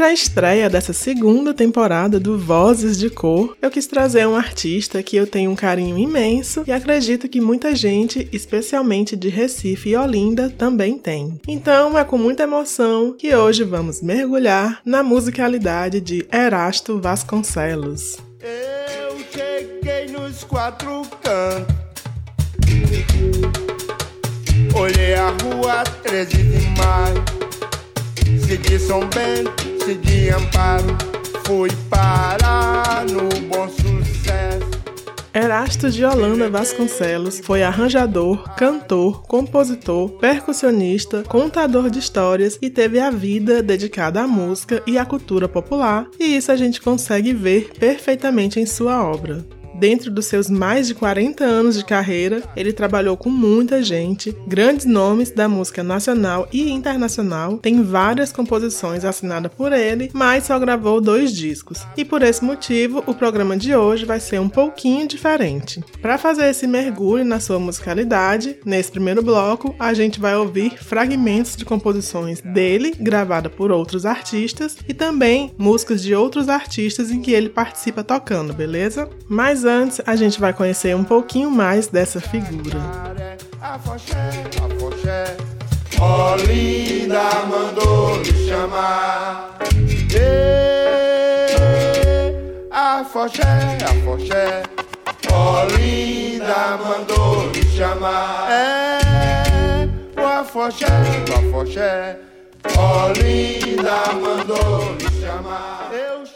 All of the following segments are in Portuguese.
Para a estreia dessa segunda temporada do Vozes de Cor, eu quis trazer um artista que eu tenho um carinho imenso e acredito que muita gente, especialmente de Recife e Olinda, também tem. Então é com muita emoção que hoje vamos mergulhar na musicalidade de Erasto Vasconcelos. Eu cheguei nos quatro cantos. Olhei a rua 13 de maio, segui São Bento consegui amparo, fui parar no bom sucesso. Erasto de Holanda Vasconcelos foi arranjador, cantor, compositor, percussionista, contador de histórias e teve a vida dedicada à música e à cultura popular, e isso a gente consegue ver perfeitamente em sua obra. Dentro dos seus mais de 40 anos de carreira, ele trabalhou com muita gente, grandes nomes da música nacional e internacional, tem várias composições assinadas por ele, mas só gravou dois discos. E por esse motivo, o programa de hoje vai ser um pouquinho diferente. Para fazer esse mergulho na sua musicalidade, nesse primeiro bloco, a gente vai ouvir fragmentos de composições dele, gravada por outros artistas, e também músicas de outros artistas em que ele participa tocando, beleza? Mas antes, a gente vai conhecer um pouquinho mais dessa figura. Olinda mandou me chamar. Afoxé, afoxé. Olinda mandou me chamar. É, o afoxé, o afoxé. Olinda mandou me chamar.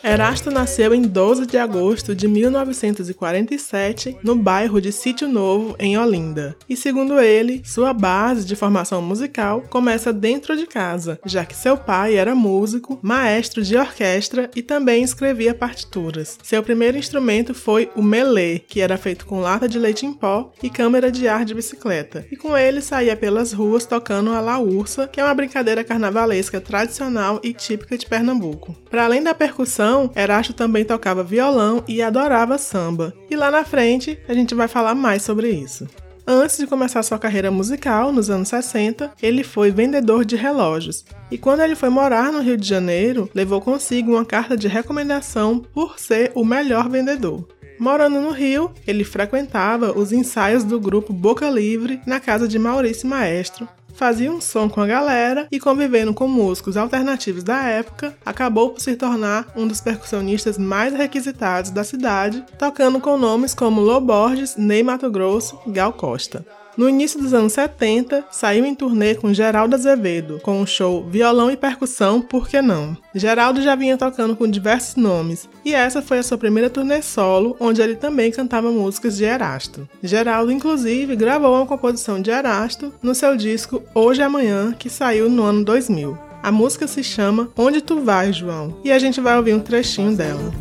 Erasto nasceu em 12 de agosto de 1947 no bairro de Sítio Novo, em Olinda. E segundo ele, sua base de formação musical começa dentro de casa, já que seu pai era músico, maestro de orquestra e também escrevia partituras. Seu primeiro instrumento foi o melê, que era feito com lata de leite em pó e câmera de ar de bicicleta. E com ele saía pelas ruas tocando a laúça, que é uma brincadeira carnavalesca tradicional e típica de Pernambuco. Para além da percussão, Erasto também tocava violão e adorava samba. E lá na frente a gente vai falar mais sobre isso. Antes de começar sua carreira musical, nos anos 60, ele foi vendedor de relógios. E quando ele foi morar no Rio de Janeiro, levou consigo uma carta de recomendação por ser o melhor vendedor. Morando no Rio, ele frequentava os ensaios do grupo Boca Livre na casa de Maurício Maestro, fazia um som com a galera e convivendo com músicos alternativos da época, acabou por se tornar um dos percussionistas mais requisitados da cidade, tocando com nomes como Lô Borges, Ney Mato Grosso e Gal Costa. No início dos anos 70, saiu em turnê com Geraldo Azevedo, com o show Violão e Percussão Por Que Não? Geraldo já vinha tocando com diversos nomes, e essa foi a sua primeira turnê solo, onde ele também cantava músicas de Erasto. Geraldo, inclusive, gravou uma composição de Erasto no seu disco Hoje e Amanhã, que saiu no ano 2000. A música se chama Onde Tu Vai, João, e a gente vai ouvir um trechinho dela.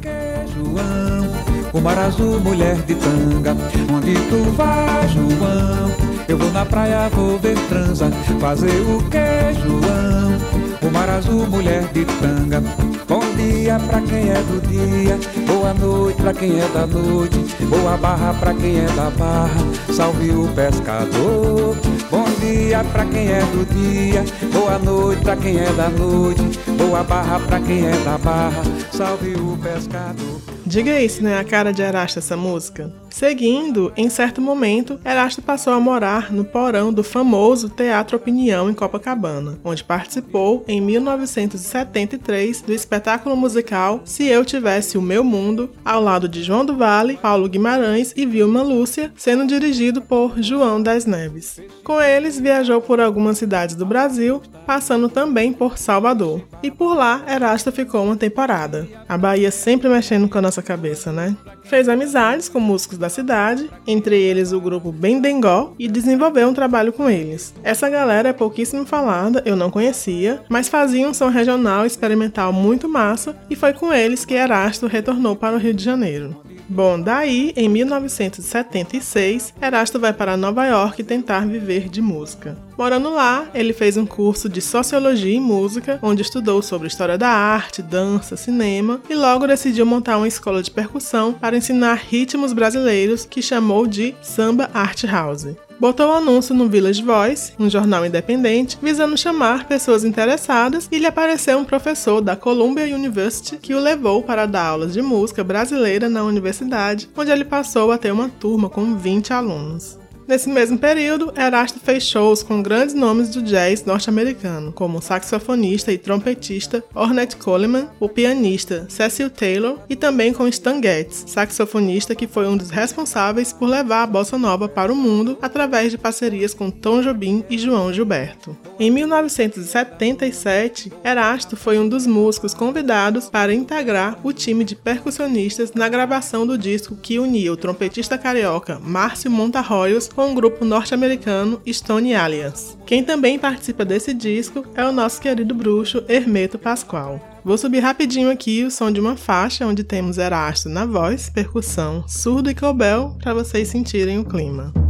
O mar azul, mulher de tanga, onde tu vai, João? Eu vou na praia, vou ver transa, fazer o que, João? O mar azul, mulher de tanga. Dia pra quem é do dia, boa noite pra quem é da noite, boa barra pra quem é da barra, salve o pescador. Bom dia pra quem é do dia, boa noite pra quem é da noite, boa barra pra quem é da barra, salve o pescador. Diga isso, né? A cara de Erasto essa música. Seguindo, em certo momento, Erasto passou a morar no porão do famoso Teatro Opinião em Copacabana, onde participou em 1973 do espetáculo musical Se Eu Tivesse o Meu Mundo, ao lado de João do Vale, Paulo Guimarães e Vilma Lúcia, sendo dirigido por João das Neves. Com eles, viajou por algumas cidades do Brasil, passando também por Salvador. E por lá, Erasto ficou uma temporada. A Bahia sempre mexendo com a nossa cabeça, né? Fez amizades com músicos da cidade, entre eles o grupo Bendengó, e desenvolveu um trabalho com eles. Essa galera é pouquíssimo falada, eu não conhecia, mas fazia um som regional experimental muito massa e foi com eles que Erasto retornou para o Rio de Janeiro. Bom, daí, em 1976, Erasto vai para Nova York tentar viver de música. Morando lá, ele fez um curso de Sociologia e Música, onde estudou sobre história da arte, dança, cinema e logo decidiu montar uma escola de percussão para ensinar ritmos brasileiros que chamou de Samba Art House botou o anúncio no Village Voice, um jornal independente, visando chamar pessoas interessadas e lhe apareceu um professor da Columbia University que o levou para dar aulas de música brasileira na universidade, onde ele passou a ter uma turma com 20 alunos. Nesse mesmo período, Erasto fez shows com grandes nomes do jazz norte-americano, como o saxofonista e trompetista Ornette Coleman, o pianista Cecil Taylor e também com Stan Getz, saxofonista que foi um dos responsáveis por levar a bossa nova para o mundo através de parcerias com Tom Jobim e João Gilberto. Em 1977, Erasto foi um dos músicos convidados para integrar o time de percussionistas na gravação do disco que unia o trompetista carioca Márcio Montarroios com o grupo norte-americano Stone Alliance. Quem também participa desse disco é o nosso querido bruxo Hermeto Pascoal. Vou subir rapidinho aqui o som de uma faixa onde temos Erasto na voz, percussão, surdo e cobel para vocês sentirem o clima.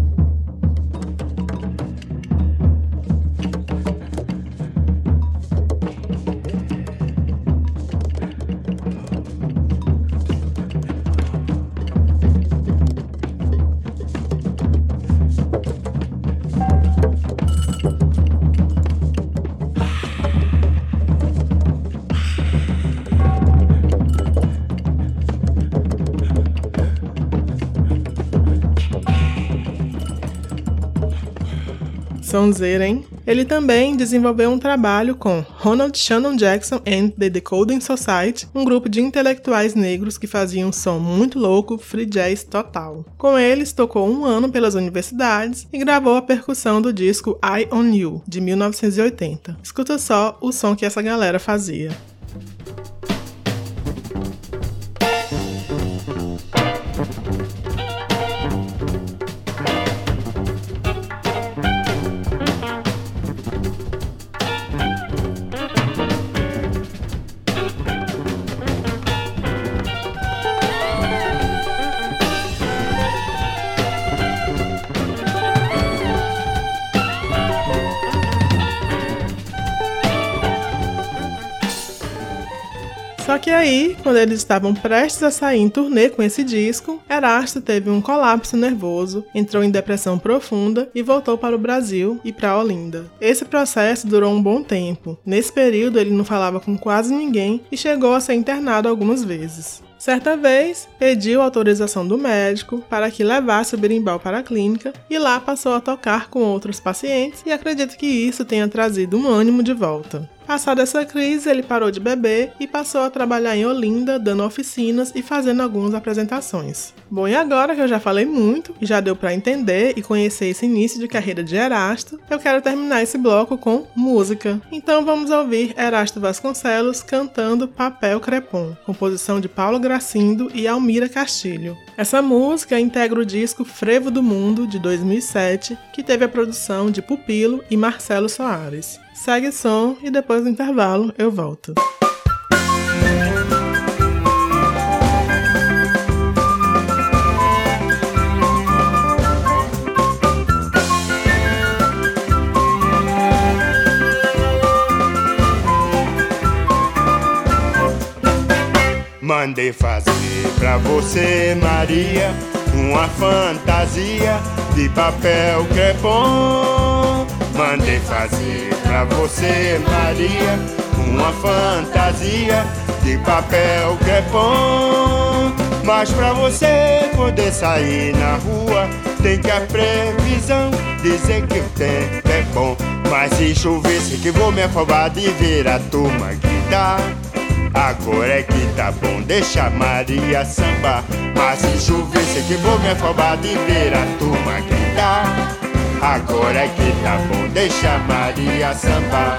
Sonzeira, hein? Ele também desenvolveu um trabalho com Ronald Shannon Jackson and the Decoding Society, um grupo de intelectuais negros que faziam um som muito louco, free jazz total. Com eles, tocou um ano pelas universidades e gravou a percussão do disco Eye on You, de 1980. Escuta só o som que essa galera fazia. Aí, quando eles estavam prestes a sair em turnê com esse disco, Erasto teve um colapso nervoso, entrou em depressão profunda e voltou para o Brasil e para Olinda. Esse processo durou um bom tempo. Nesse período, ele não falava com quase ninguém e chegou a ser internado algumas vezes. Certa vez, pediu autorização do médico para que levasse o berimbau para a clínica e lá passou a tocar com outros pacientes e acredito que isso tenha trazido um ânimo de volta. Passada essa crise, ele parou de beber e passou a trabalhar em Olinda, dando oficinas e fazendo algumas apresentações. Bom, e agora que eu já falei muito e já deu para entender e conhecer esse início de carreira de Erasto, eu quero terminar esse bloco com música. Então vamos ouvir Erasto Vasconcelos cantando Papel Crepom, composição de Paulo Gracindo e Almira Castilho. Essa música integra o disco Frevo do Mundo de 2007, que teve a produção de Pupilo e Marcelo Soares. Segue som e depois do intervalo eu volto. Mandei fazer pra você, Maria, uma fantasia de papel crepom. Mandei fazer pra você, Maria, uma fantasia de papel crepom. Mas pra você poder sair na rua, tem que a previsão dizer que o tempo é bom. Mas se chover, sei que vou me afobar de ver a turma gritar. Agora é que tá bom, deixa Maria sambar. Mas se chover, sei que vou me afobar de ver a turma gritar. Agora é que tá bom, deixa Maria sambar.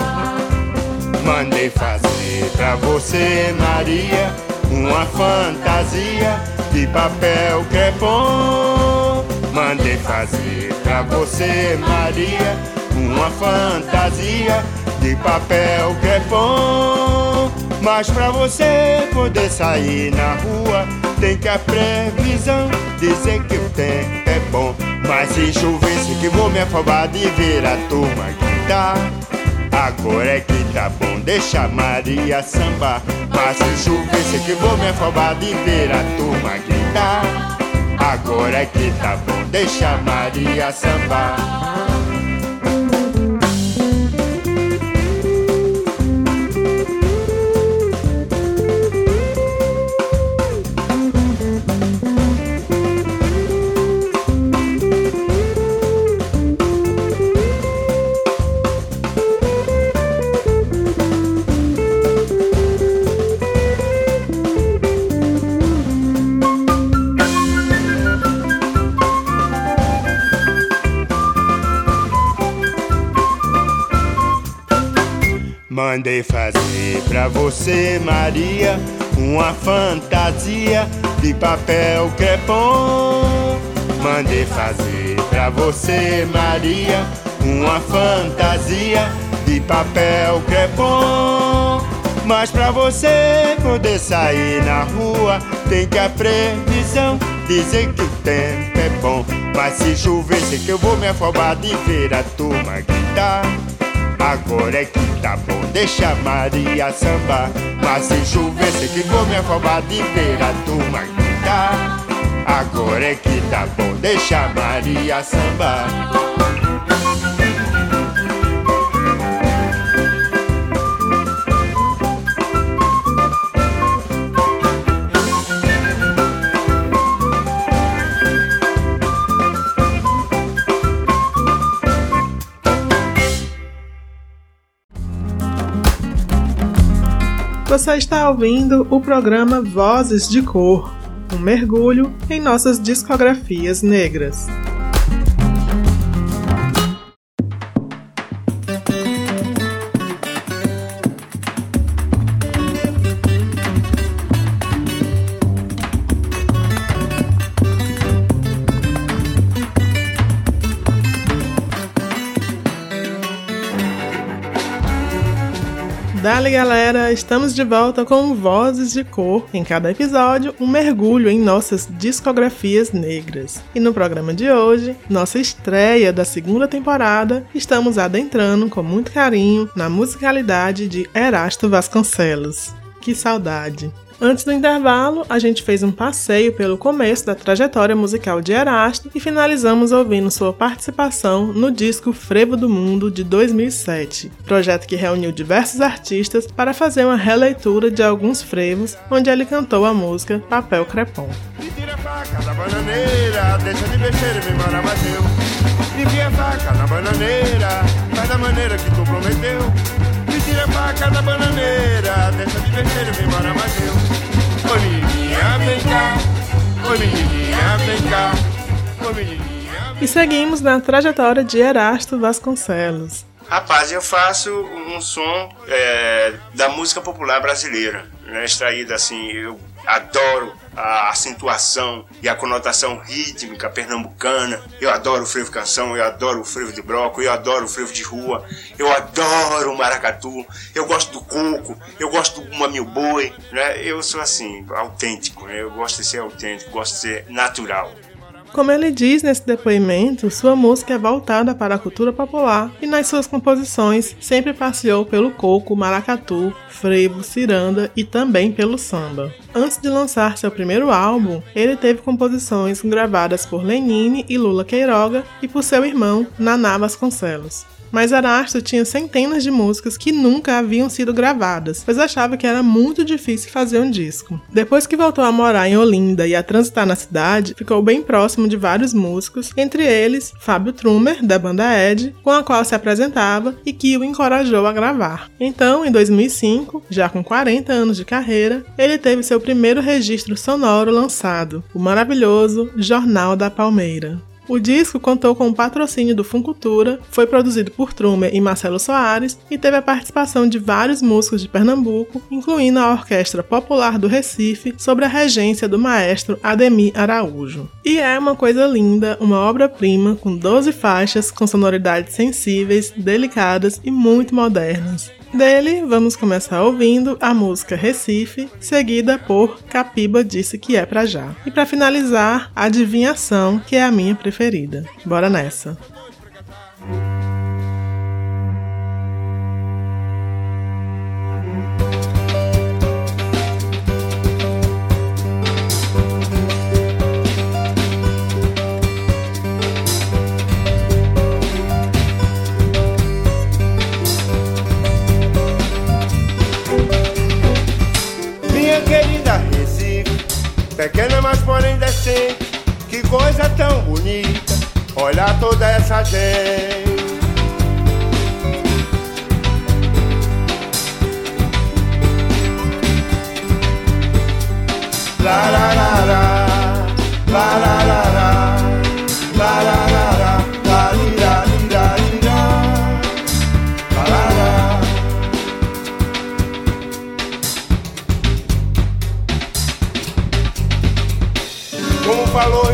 Mandei fazer pra você, Maria, uma fantasia de papel crepom. Mandei fazer pra você, Maria, uma fantasia de papel crepom. Mas pra você poder sair na rua, tem que a previsão dizer que é bom. Mas se chover, sei que vou me afobar de ver a turma gritar. Agora é que tá bom, deixa Maria sambar. Mas se chover, sei que vou me afobar de ver a turma gritar. Agora é que tá bom, deixa Maria sambar. Mandei fazer pra você, Maria, uma fantasia de papel crepom. Mandei fazer pra você, Maria, uma fantasia de papel crepom. Mas pra você poder sair na rua, tem que a previsão dizer que o tempo é bom. Mas se chover, sei que eu vou me afobar de ver a turma gritar. Agora é que tá bom, deixa Maria sambar. Mas se chover, sei que vou me afobar de ver a turma gritar. Agora é que tá bom, deixa Maria sambar. Você está ouvindo o programa Vozes de Cor, um mergulho em nossas discografias negras. Dali galera, estamos de volta com Vozes de Cor. Em cada episódio, um mergulho em nossas discografias negras. E no programa de hoje, nossa estreia da segunda temporada, estamos adentrando com muito carinho na musicalidade de Erasto Vasconcelos. Que saudade! Antes do intervalo, a gente fez um passeio pelo começo da trajetória musical de Erasto e finalizamos ouvindo sua participação no disco Frevo do Mundo de 2007, projeto que reuniu diversos artistas para fazer uma releitura de alguns frevos, onde ele cantou a música Papel Crepom. A faca na bananeira, da deixa de vermelho, vem embora mais eu. Ô menininha, vem cá, ô menininha, vem cá, ô menininha. E seguimos na trajetória de Erasto Vasconcelos. Rapaz, eu faço um som é, da música popular brasileira, né, extraído assim, eu adoro a acentuação e a conotação rítmica pernambucana. Eu adoro o frevo canção, eu adoro o frevo de broco, eu adoro o frevo de rua, eu adoro o maracatu, eu gosto do coco, eu gosto do mamil boi, né? Eu sou assim, autêntico, né? eu gosto de ser autêntico, gosto de ser natural. Como ele diz nesse depoimento, sua música é voltada para a cultura popular e nas suas composições sempre passeou pelo coco, maracatu, frevo, ciranda e também pelo samba. Antes de lançar seu primeiro álbum, ele teve composições gravadas por Lenine e Lula Queiroga e por seu irmão Naná Vasconcelos mas Arasto tinha centenas de músicas que nunca haviam sido gravadas, pois achava que era muito difícil fazer um disco. Depois que voltou a morar em Olinda e a transitar na cidade, ficou bem próximo de vários músicos, entre eles Fábio Trumer, da banda Ed, com a qual se apresentava e que o encorajou a gravar. Então, em 2005, já com 40 anos de carreira, ele teve seu primeiro registro sonoro lançado, o maravilhoso Jornal da Palmeira. O disco contou com o patrocínio do Funcultura, foi produzido por Trumer e Marcelo Soares e teve a participação de vários músicos de Pernambuco, incluindo a Orquestra Popular do Recife, sob a regência do maestro Ademir Araújo. E é uma coisa linda, uma obra-prima com 12 faixas com sonoridades sensíveis, delicadas e muito modernas. Dele, vamos começar ouvindo a música Recife, seguida por Capiba Disse Que É Pra Já. E para finalizar, Adivinhação, que é a minha preferida. Bora nessa! Coisa tão bonita. Olha toda essa gente. La la la la, la la la la, la la la. falou em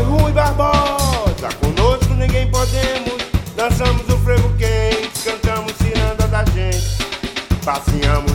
Rui Barbosa. Dançamos o frevo quente, cantamos ciranda da gente. Passeamos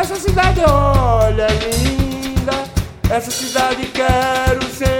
Essa cidade, olha, é linda. Essa cidade quero ser.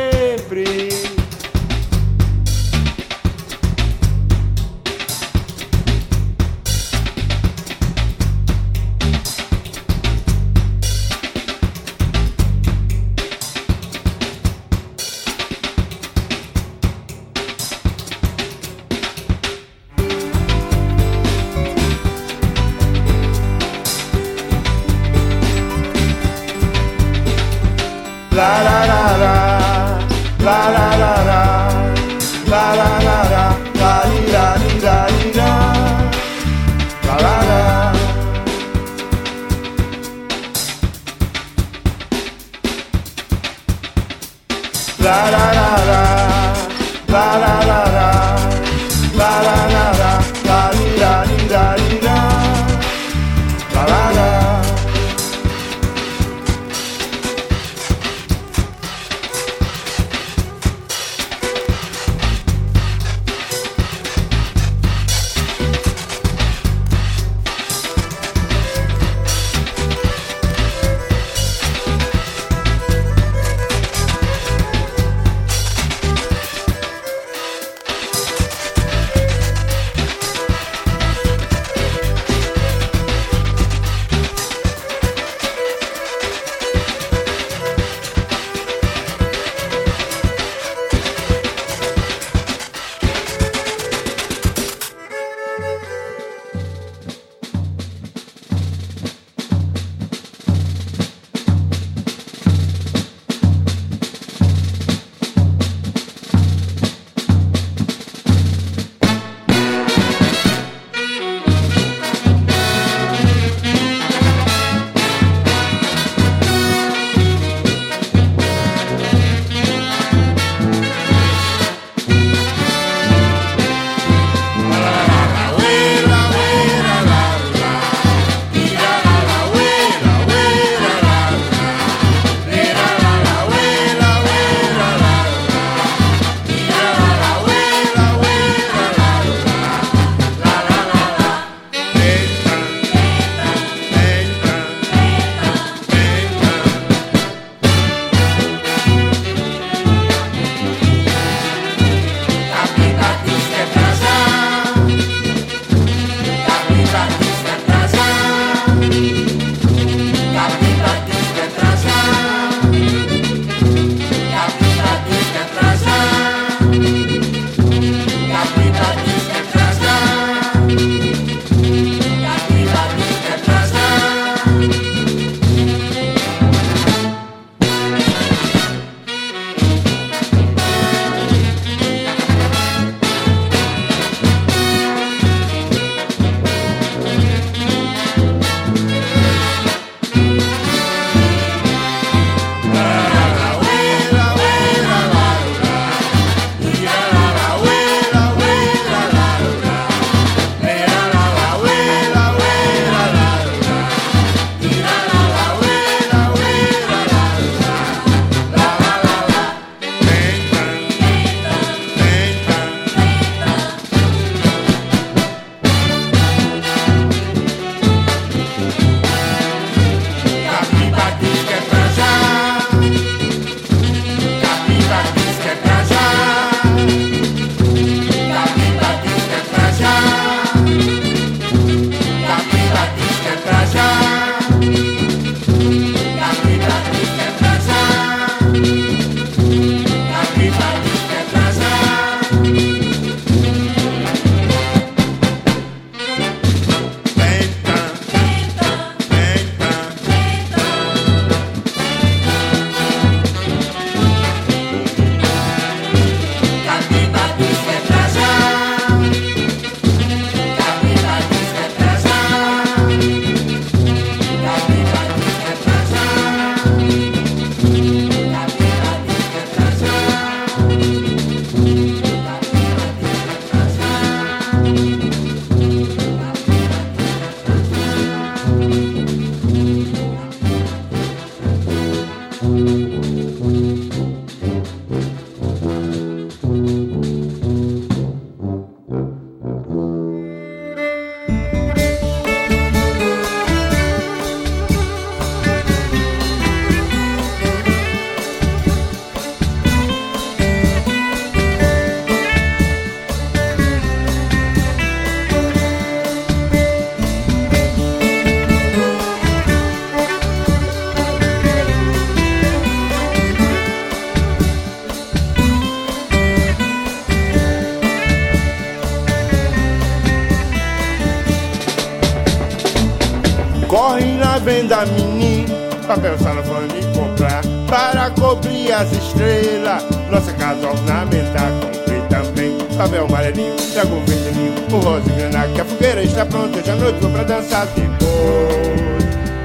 Venda, menino, papel salafone comprar para cobrir as estrelas. Nossa casa ornamentar, comprei também papel amarelinho, trago o verdelinho, o rosa e grana, que a fogueira está pronta. Hoje à noite vou pra dançar depois.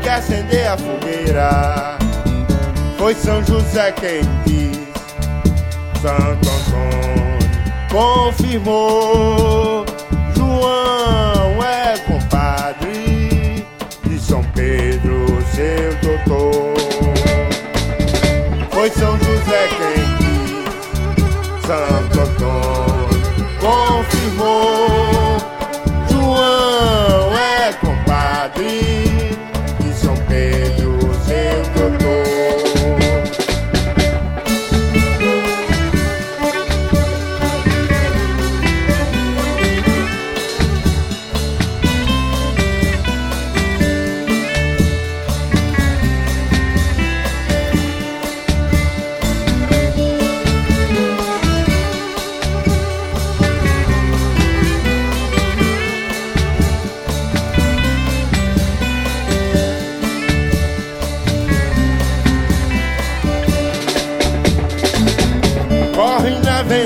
Que acender a fogueira. Foi São José quem quis, Santo Antônio confirmou. João Foi São José quem quis, Santo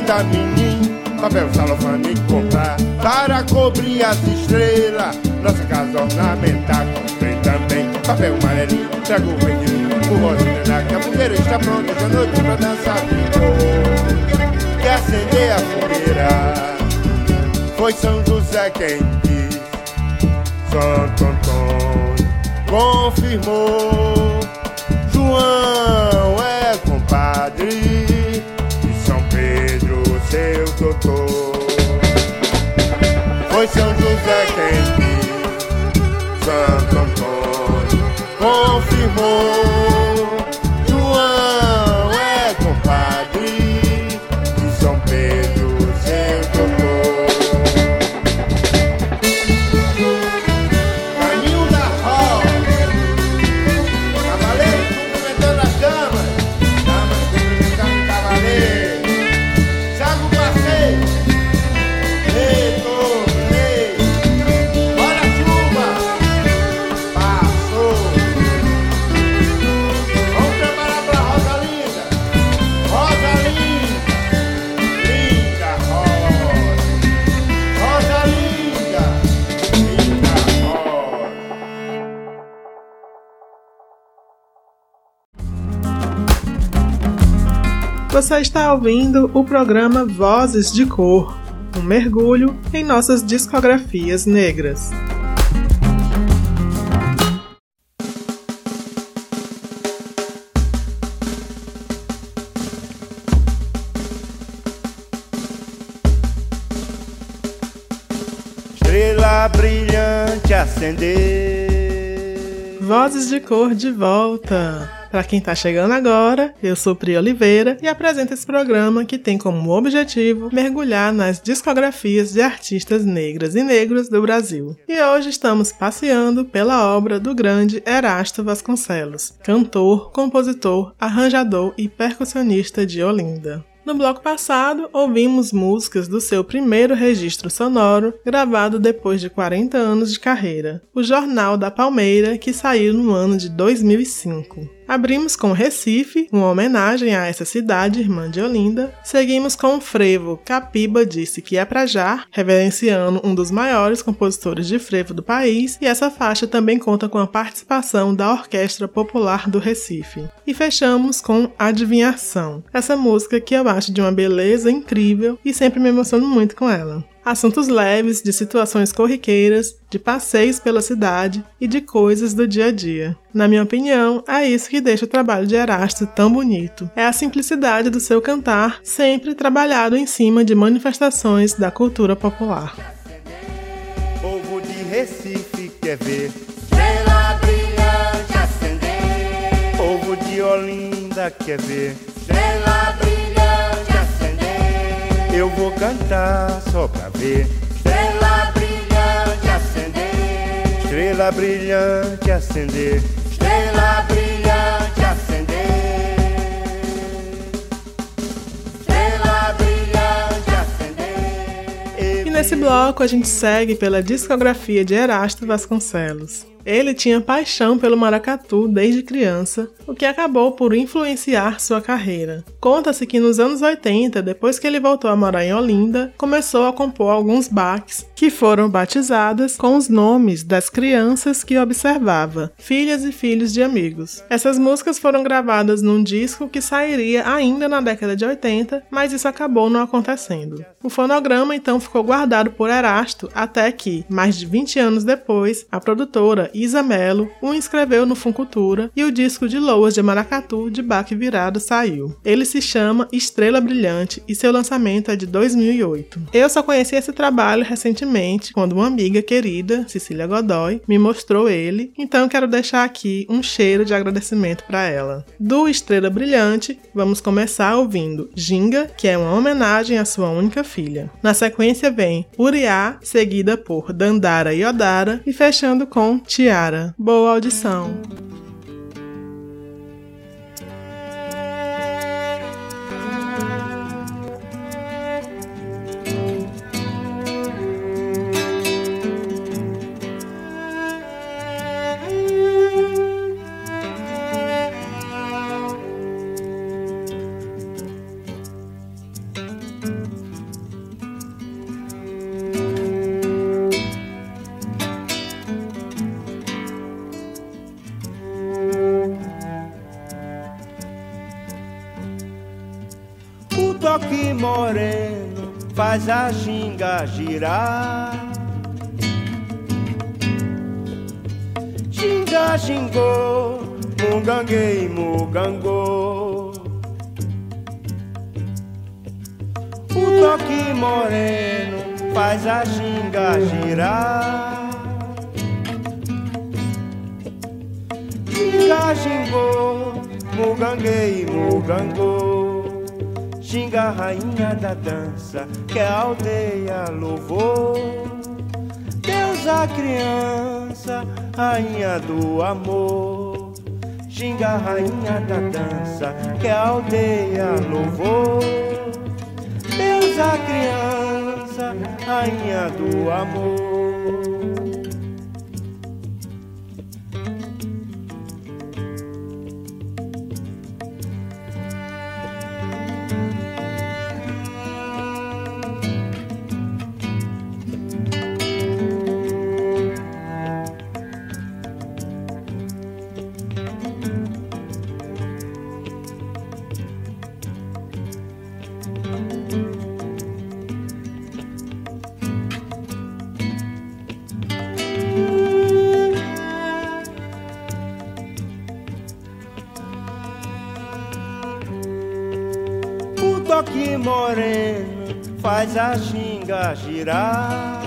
venda, menino, papel salofane comprar para cobrir as estrelas. Nossa casa ornamentar, comprei também papel amarelinho, trago o verdelinho, o grana, que a fogueira está pronta à noite pra dançar ficou. Quer acender a fogueira? Foi São José quem quis, Santo Antônio confirmou. João é compadre Santo Antônio confirmou. Você está ouvindo o programa Vozes de Cor, um mergulho em nossas discografias negras. Estrela brilhante acender. Vozes de Cor de volta! Para quem está chegando agora, eu sou Pri Oliveira e apresento esse programa que tem como objetivo mergulhar nas discografias de artistas negras e negros do Brasil. E hoje estamos passeando pela obra do grande Erasto Vasconcelos, cantor, compositor, arranjador e percussionista de Olinda. No bloco passado, ouvimos músicas do seu primeiro registro sonoro, gravado depois de 40 anos de carreira, o Jornal da Palmeira, que saiu no ano de 2005. Abrimos com Recife, uma homenagem a essa cidade irmã de Olinda. Seguimos com frevo Capiba Disse Que É Pra Já, reverenciando um dos maiores compositores de frevo do país, e essa faixa também conta com a participação da Orquestra Popular do Recife. E fechamos com Adivinhação, essa música que eu acho de uma beleza incrível e sempre me emociono muito com ela assuntos leves, de situações corriqueiras, de passeios pela cidade e de coisas do dia a dia. Na minha opinião, é isso que deixa o trabalho de Erasto tão bonito. É a simplicidade do seu cantar, sempre trabalhado em cima de manifestações da cultura popular. Povo de Recife quer ver. Estrela brilhante acender, Povo de Olinda quer ver. estrela brilhante Eu vou cantar só pra ver. estrela brilhante acender, Estrela brilhante acender. estrela brilhante acender, estrela brilhante acender. E nesse bloco a gente segue pela discografia de Erasto Vasconcelos. Ele tinha paixão pelo maracatu desde criança, o que acabou por influenciar sua carreira. Conta-se que nos anos 80, depois que ele voltou a morar em Olinda, começou a compor alguns baques que foram batizadas com os nomes das crianças que observava, filhas e filhos de amigos. Essas músicas foram gravadas num disco que sairia ainda na década de 80, mas isso acabou não acontecendo. O fonograma então ficou guardado por Erasto até que, mais de 20 anos depois, a produtora Isa Mello o inscreveu no Funcultura e o disco de Loas de Maracatu de baque virado saiu. Ele se chama Estrela Brilhante e seu lançamento é de 2008. Eu só conheci esse trabalho recentemente quando uma amiga querida, Cecília Godoy, me mostrou ele, então quero deixar aqui um cheiro de agradecimento para ela. Do Estrela Brilhante, vamos começar ouvindo Ginga, que é uma homenagem à sua única filha. Na sequência vem Uriá, seguida por Dandara e Odara e fechando com Tiara. Boa audição! Faz a ginga girar. Ginga, gingô, mungangue, mugangô. O toque moreno faz a ginga girar. Ginga, gingô, mugangue, mugangô. Ginga, rainha da dança, que a aldeia louvou. Deus a criança, rainha do amor. Ginga, rainha da dança, que a aldeia louvou. Deus a criança, rainha do amor. faz a xinga girar.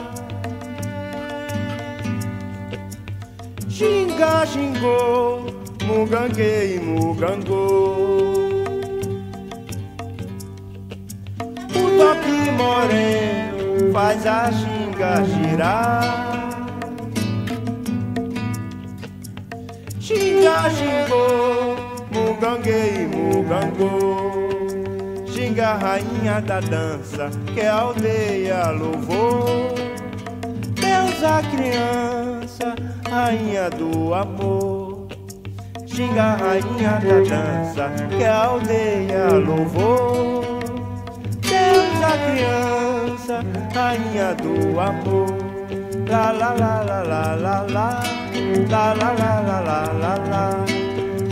Xinga, xingou, muganguei, mugangou. O toque moreno faz a xinga girar. Xinga, xingou, muganguei, mugangou. Ginga, rainha da dança, que a aldeia louvou. Deus a criança, rainha do amor. Ginga, rainha da dança, que a aldeia louvou. Deus a criança, rainha do amor. La la la la la la la, la la la la la la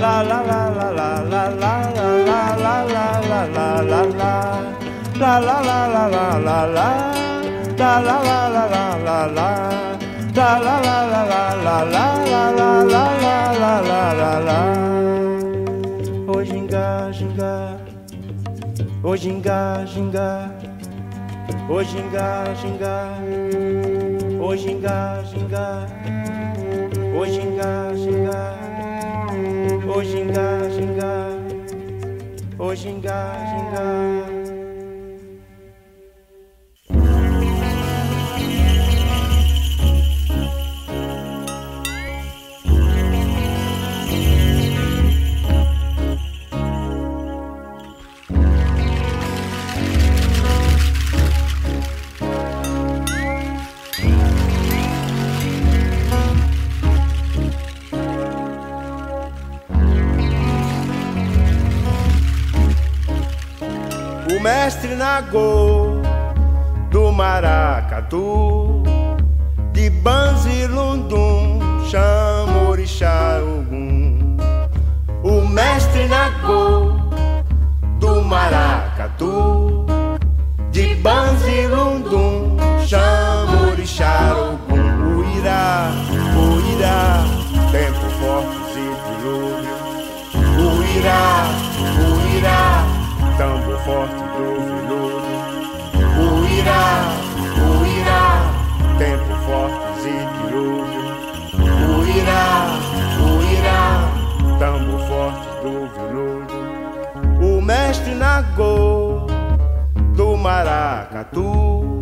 la. La la la la la la la la la la la la la la La la la la la la la La la la la la la la La la la la la la la la la la la la Ô ginga, ginga Ô ginga, ginga Ô ginga, ginga Ô ginga, ginga Ô O jinga, jinga, o jinga, jinga. Mestre Nagô do maracatu de Banzi Lundum chama orixá Ogum. O mestre Nagô do maracatu de Banzi Lundum orixá Ogum. O irá, forte do veludo. Irá, o irá, tempo fortes e dilúvio. O irá, o irá, tambor forte do veludo. O mestre Nagô do maracatu,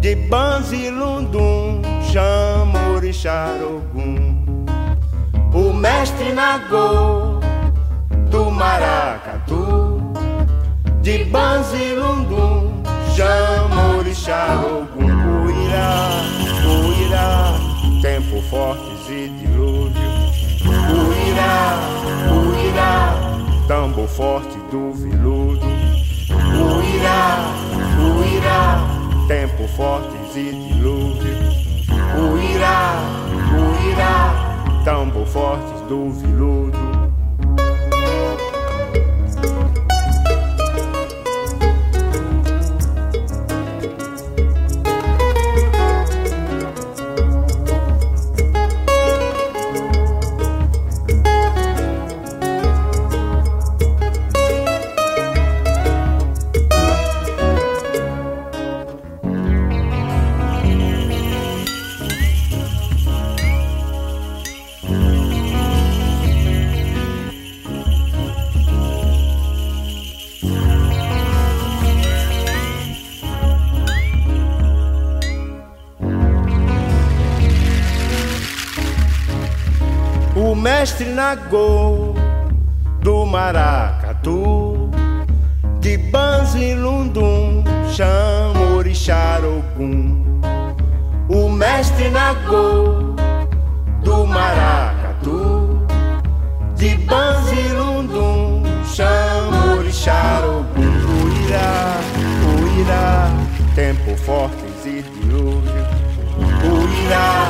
de Banzi Lundum, chama orixá Ogum. O mestre Nagô do maracatu, de Banzi Lundum, chama orixá Ogum. O irá, o irá, tempo fortes e dilúvio. O irá, o irá, tambor forte do veludo. O irá, o irá, tempo fortes e dilúvio. O irá, o irá, tambor fortes do veludo. O mestre Nagô do maracatu de Banzi Lundum chama orixá Ogum. O mestre Nagô do maracatu de Banzi Lundum chama orixá Ogum. O irá, o irá, tempo fortes e dilúvio. O irá,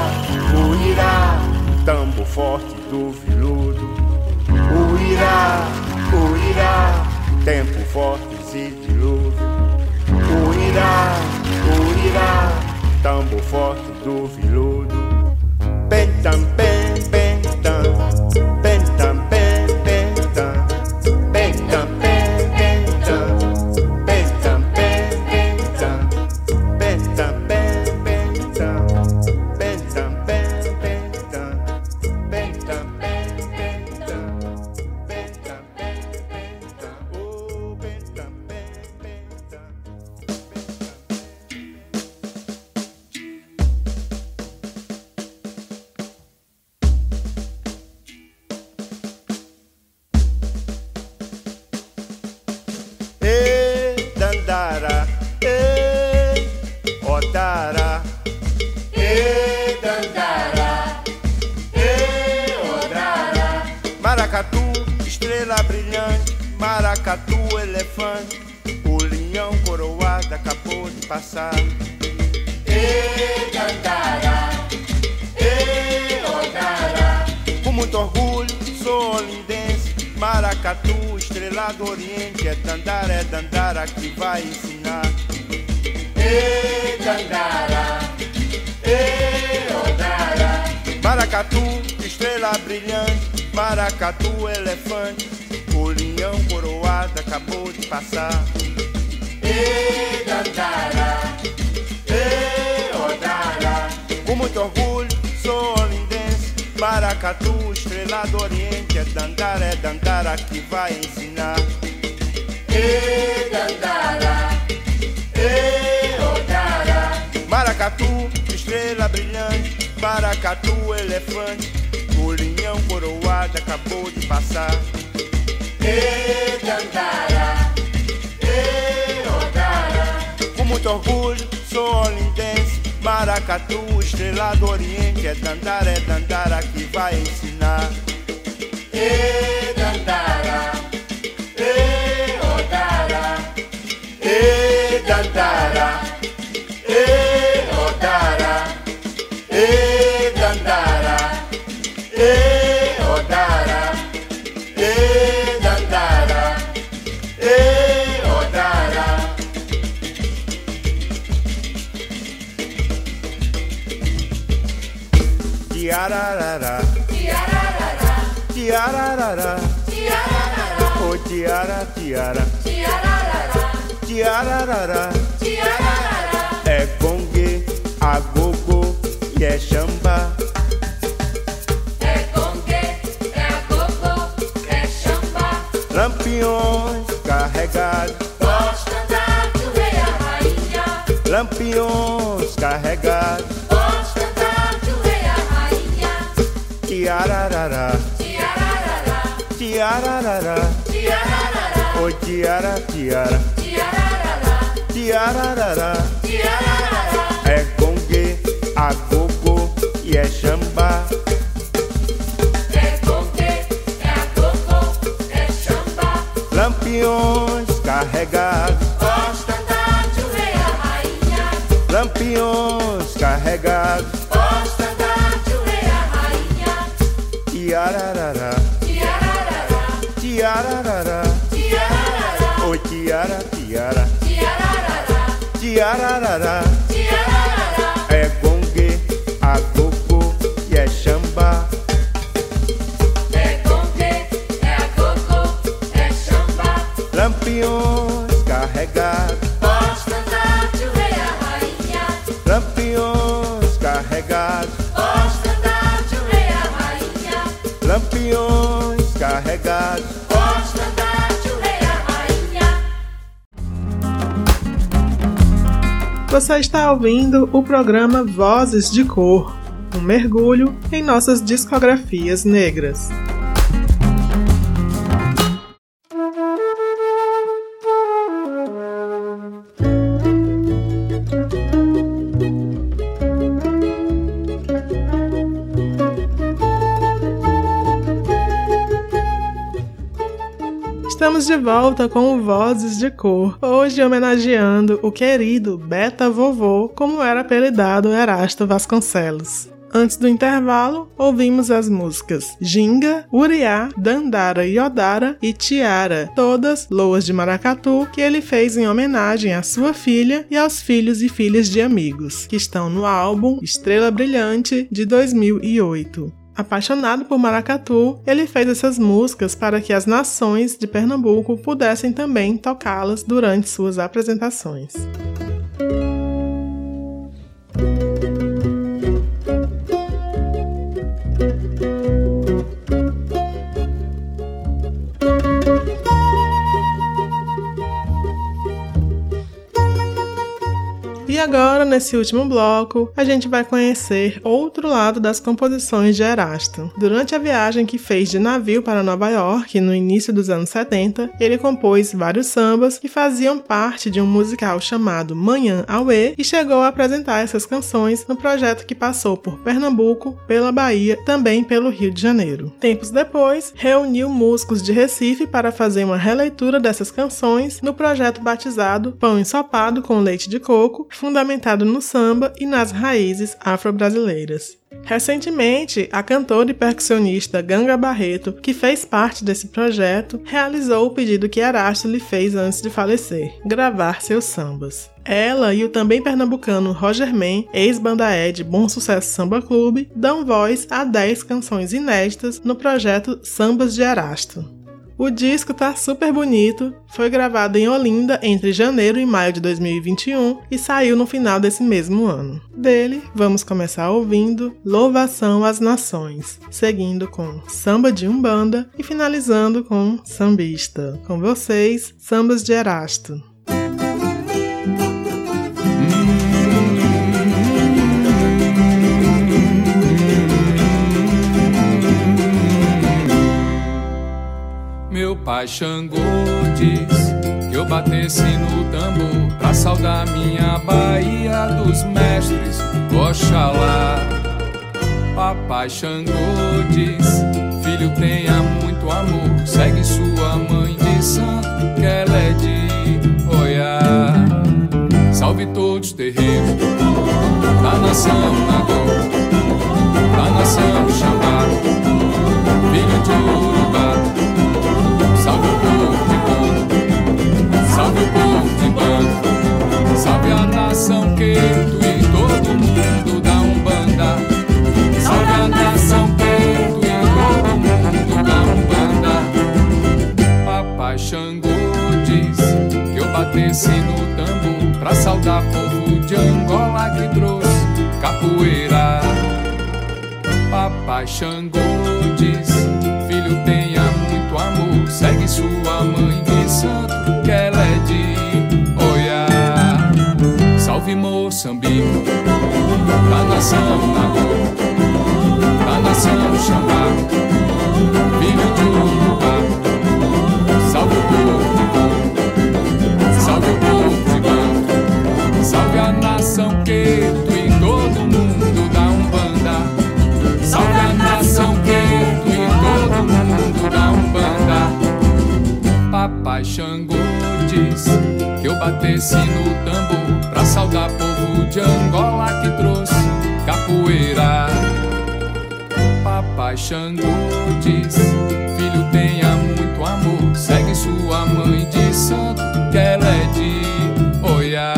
o irá, tambo forte do veludo. O irá, tempo fortes e dilúvio. O irá, o irá, tambo forte do pen, pentam, sou olindense, maracatu, estrela do oriente, é dandara, é dandara que vai ensinar. e dandara, e odara, Maracatu, estrela brilhante, maracatu, elefante, o leão coroado acabou de passar. e dandara, e odara, Com muito orgulho, sou maracatu, estrela do oriente, é dandara, é dandara que vai ensinar. e dandara, e odara, Maracatu, estrela brilhante, maracatu, elefante, o leão coroado acabou de passar. e dandara, e odara, Com muito orgulho, sou olindense, Maracatu, estrela do Oriente, é Dandara, é Dandara que vai ensinar. E Dandara, Ê, Odara, Ê, Dandara. Tiararara, tiararara, oh tiara, tiara, tiararara, tiararara. tiararara, É gongue, agogo e é chamba. é gongue, é agogô, é chamba, Lampiões carregados, gosta da rei a rainha, lampiões carregados. Tiararara, tiararara, tiararara, tiararara, oh tiara, tiara, tiararara, tiararara. tiararara, É gongue, agogo e é chamba. é gongue, é agogô, é chamba, Lampiões carregados, gosta da rei a rainha, lampiões carregados. Você está ouvindo o programa Vozes de Cor, um mergulho em nossas discografias negras. Volta com o Vozes de Cor, hoje homenageando o querido Beta Vovô, como era apelidado Erasto Vasconcelos. Antes do intervalo, ouvimos as músicas Ginga, Uriá, Dandara Yodara e Tiara, todas loas de maracatu, que ele fez em homenagem à sua filha e aos filhos e filhas de amigos, que estão no álbum Estrela Brilhante de 2008. Apaixonado por maracatu, ele fez essas músicas para que as nações de Pernambuco pudessem também tocá-las durante suas apresentações. Agora, nesse último bloco, a gente vai conhecer outro lado das composições de Erasto. Durante a viagem que fez de navio para Nova York no início dos anos 70, ele compôs vários sambas que faziam parte de um musical chamado Manhã Aue e chegou a apresentar essas canções no projeto que passou por Pernambuco, pela Bahia, também pelo Rio de Janeiro. Tempos depois, reuniu músicos de Recife para fazer uma releitura dessas canções no projeto batizado Pão Ensopado com Leite de Coco, fundamentado no samba e nas raízes afro-brasileiras. Recentemente, a cantora e percussionista Ganga Barreto, que fez parte desse projeto, realizou o pedido que Erasto lhe fez antes de falecer: gravar seus sambas. Ela e o também pernambucano Roger Man, ex-banda Ed Bom Sucesso Samba Clube, dão voz a 10 canções inéditas no projeto Sambas de Erasto. O disco tá super bonito, foi gravado em Olinda entre janeiro e maio de 2021 e saiu no final desse mesmo ano. Dele, vamos começar ouvindo Louvação às Nações, seguindo com Samba de Umbanda e finalizando com Sambista. Com vocês, Sambas de Erasto. Pai Xangô diz que eu batesse no tambor pra saudar minha Bahia dos mestres, Oxalá. Papai Xangô diz, filho tenha muito amor, segue sua mãe de santo, que ela é de Oiá. Salve todos os terreiros da nação Nagô, da nação Xambá, filho de batesse no tambor pra saudar povo de Angola que trouxe capoeira. Papai Xangô diz: Filho, tenha muito amor. Segue sua mãe de santo, que ela é de Oiá. Salve Moçambique, da nação Nagô, da nação Xambá, batesse no tambor pra saudar povo de Angola que trouxe capoeira. Papai Xangô diz: Filho, tenha muito amor. Segue sua mãe de santo, que ela é de Oiá.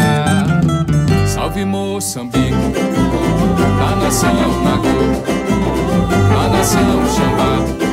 Salve Moçambique, da nação Nagô, da nação Xambá,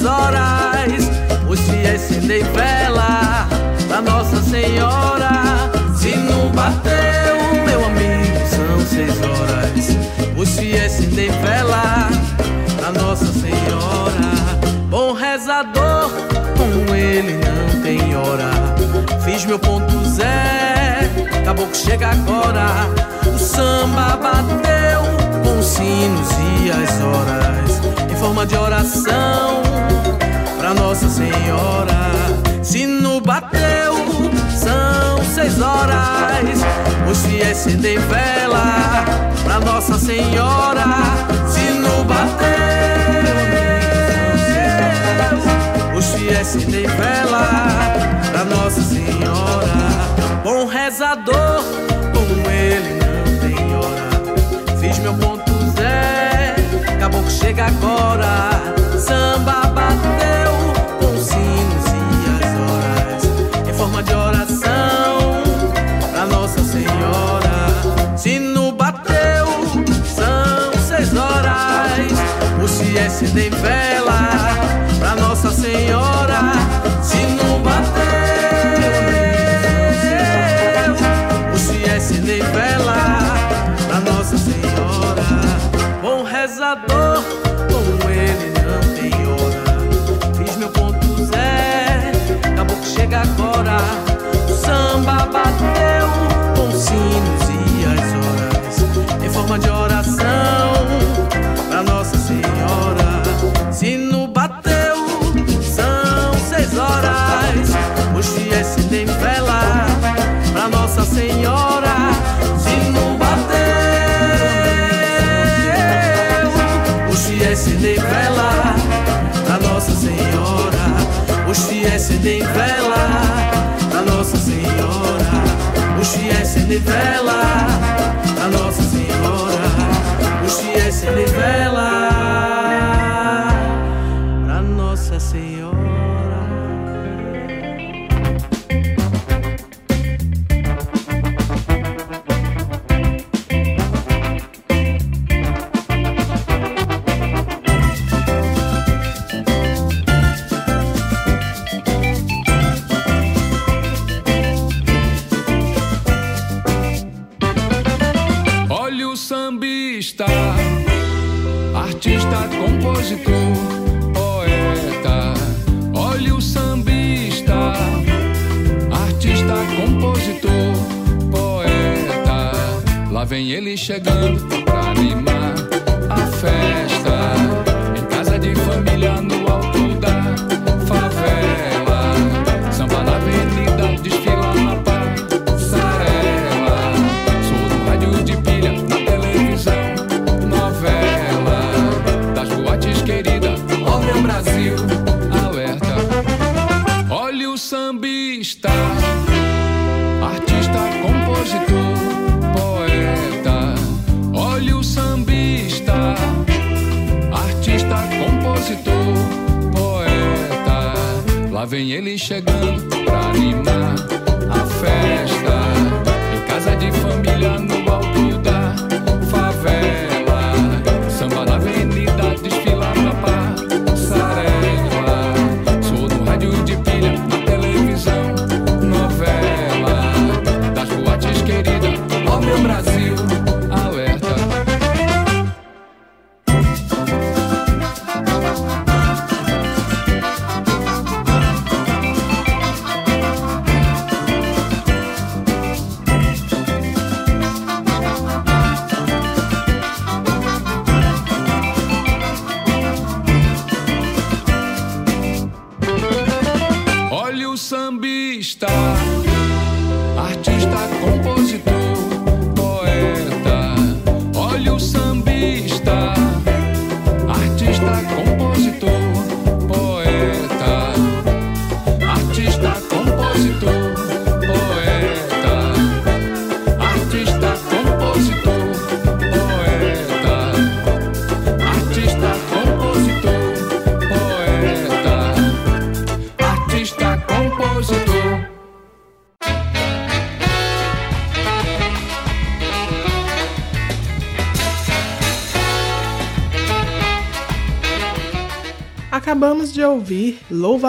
seis horas. Hoje é acendei vela pra Nossa Senhora. Sino bateu, meu amigo, são seis horas. Hoje é acendei vela pra Nossa Senhora. Bom rezador, com ele não tem hora. Fiz meu ponto Zé, acabou que chega agora. O samba bateu com os sinos e as horas forma de oração pra Nossa Senhora. Sino bateu, são seis horas. Hoje é acender vela pra Nossa Senhora. Sino bateu, hoje é acender vela pra Nossa Senhora. Bom rezador, com ele não tem hora. Fiz meu ponto chega agora. Samba bateu com os sinos e as horas, em forma de oração pra Nossa Senhora. Sino bateu, são seis horas. O se acende vela pra Nossa Senhora. Sino bateu, Com ele não tem hora. Fiz meu ponto Zé, acabou que chega agora. O samba bateu com sinos e as horas, em forma de oração Hoje é acender vela pra Nossa Senhora. Hoje é acender vela Lá vem ele chegando pra animar a festa.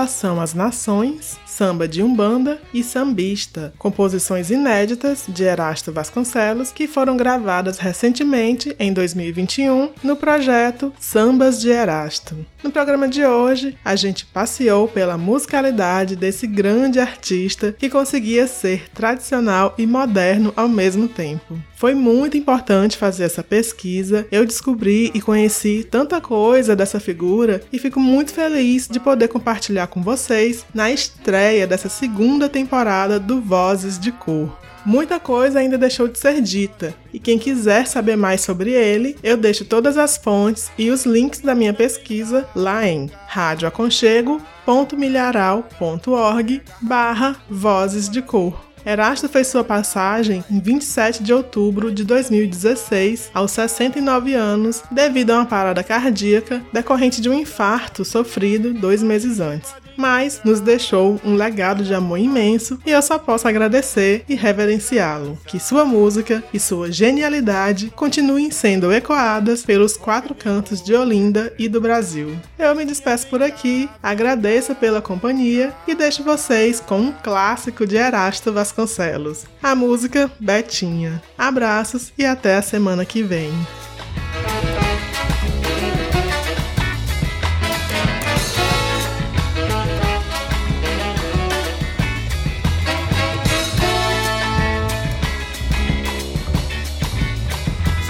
Louvação às Nações, Samba de Umbanda e Sambista, composições inéditas de Erasto Vasconcelos que foram gravadas recentemente, em 2021, no projeto Sambas de Erasto. No programa de hoje, a gente passeou pela musicalidade desse grande artista que conseguia ser tradicional e moderno ao mesmo tempo. Foi muito importante fazer essa pesquisa. Eu descobri e conheci tanta coisa dessa figura e fico muito feliz de poder compartilhar com vocês na estreia dessa segunda temporada do Vozes de Cor. Muita coisa ainda deixou de ser dita, e quem quiser saber mais sobre ele, eu deixo todas as fontes e os links da minha pesquisa lá em radioaconchego.milharal.org barra Vozes de Cor. Erasto fez sua passagem em 27 de outubro de 2016, aos 69 anos, devido a uma parada cardíaca decorrente de um infarto sofrido dois meses antes. Mas nos deixou um legado de amor imenso e eu só posso agradecer e reverenciá-lo. Que sua música e sua genialidade continuem sendo ecoadas pelos quatro cantos de Olinda e do Brasil. Eu me despeço por aqui, agradeço pela companhia e deixo vocês com um clássico de Erasto Vasconcelos, a música Betinha. Abraços e até a semana que vem.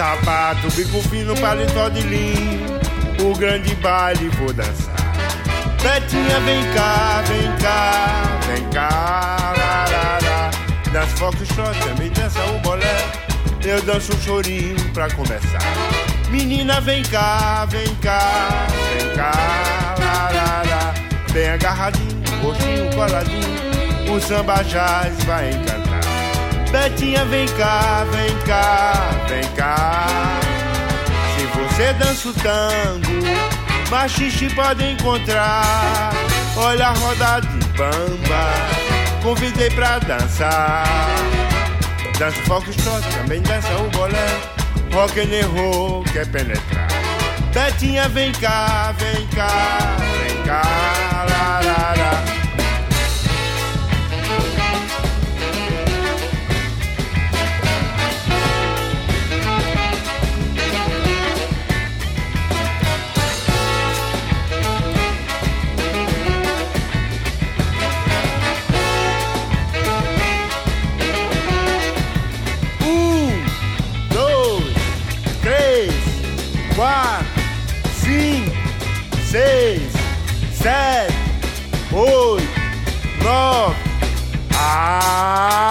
Sapato, bico fino, paletó de linho O grande baile vou dançar. Betinha, vem cá, vem cá, vem cá lá, lá, lá. Dança foxtrot, também dança o bolé. Eu danço um chorinho pra conversar Menina, vem cá, vem cá, vem cá lá, lá, lá. Bem agarradinho, rostinho coladinho. O samba jazz vai encantar Betinha, vem cá, vem cá, vem cá. Se você dança o tango, machixe pode encontrar. Olha a roda de bamba, convidei pra dançar. Dança o foxtrot, também dança o bolé. Rock and roll quer penetrar. Betinha, vem cá, vem cá, vem cá, seis, sete, oito, nove. Ah!